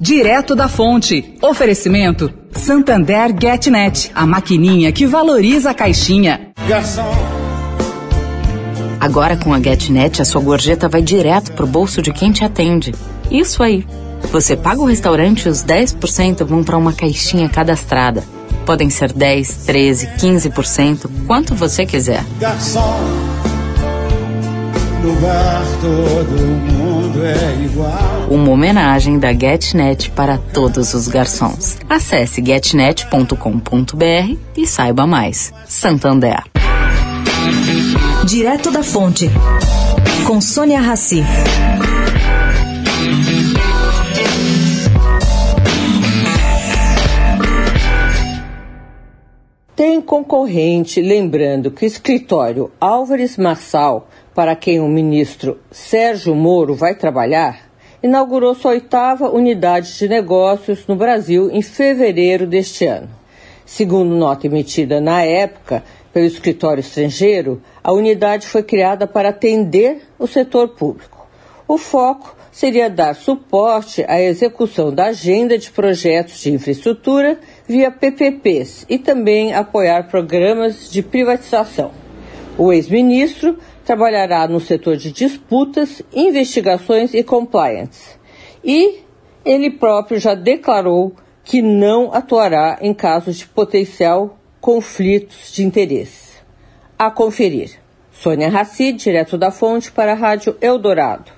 Direto da fonte. Oferecimento Santander GetNet, a maquininha que valoriza a caixinha. Garçom. Agora com a GetNet, a sua gorjeta vai direto pro bolso de quem te atende. Isso aí. Você paga o restaurante e os 10% vão para uma caixinha cadastrada. Podem ser 10, 13, 15%, quanto você quiser. Garçom, no bar todo mundo é igual. Uma homenagem da GetNet para todos os garçons. Acesse getnet.com.br e saiba mais. Santander. Direto da Fonte, com Sônia Rassi. Tem concorrente, lembrando que o escritório Álvares Marçal, para quem o ministro Sérgio Moro vai trabalhar, inaugurou sua oitava unidade de negócios no Brasil em fevereiro deste ano. Segundo nota emitida na época pelo escritório estrangeiro, a unidade foi criada para atender o setor público. O foco seria dar suporte à execução da agenda de projetos de infraestrutura via PPPs e também apoiar programas de privatização. O ex-ministro trabalhará no setor de disputas, investigações e compliance. E ele próprio já declarou que não atuará em casos de potencial conflitos de interesse. A conferir. Sônia Raci, direto da fonte para a Rádio Eldorado.